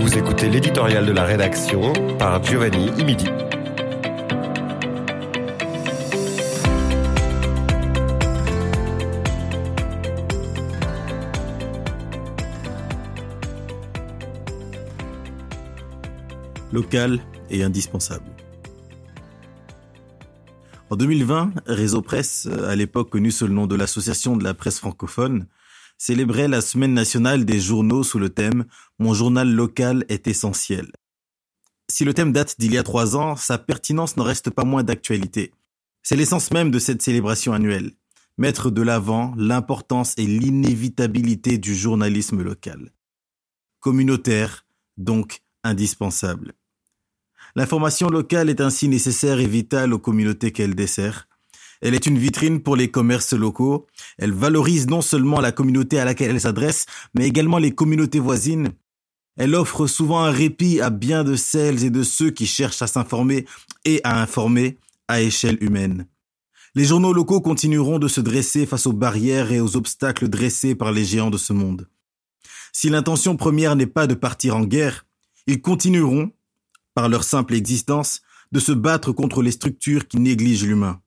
Vous écoutez l'éditorial de la rédaction par Giovanni Imidi. local et indispensable. En 2020, Réseau Presse, à l'époque connu sous le nom de l'Association de la presse francophone, célébrait la semaine nationale des journaux sous le thème Mon journal local est essentiel. Si le thème date d'il y a trois ans, sa pertinence n'en reste pas moins d'actualité. C'est l'essence même de cette célébration annuelle. Mettre de l'avant l'importance et l'inévitabilité du journalisme local. Communautaire, donc indispensable. L'information locale est ainsi nécessaire et vitale aux communautés qu'elle dessert. Elle est une vitrine pour les commerces locaux. Elle valorise non seulement la communauté à laquelle elle s'adresse, mais également les communautés voisines. Elle offre souvent un répit à bien de celles et de ceux qui cherchent à s'informer et à informer à échelle humaine. Les journaux locaux continueront de se dresser face aux barrières et aux obstacles dressés par les géants de ce monde. Si l'intention première n'est pas de partir en guerre, ils continueront, par leur simple existence, de se battre contre les structures qui négligent l'humain.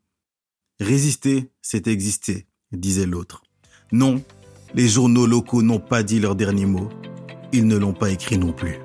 Résister, c'est exister, disait l'autre. Non, les journaux locaux n'ont pas dit leur dernier mot. Ils ne l'ont pas écrit non plus.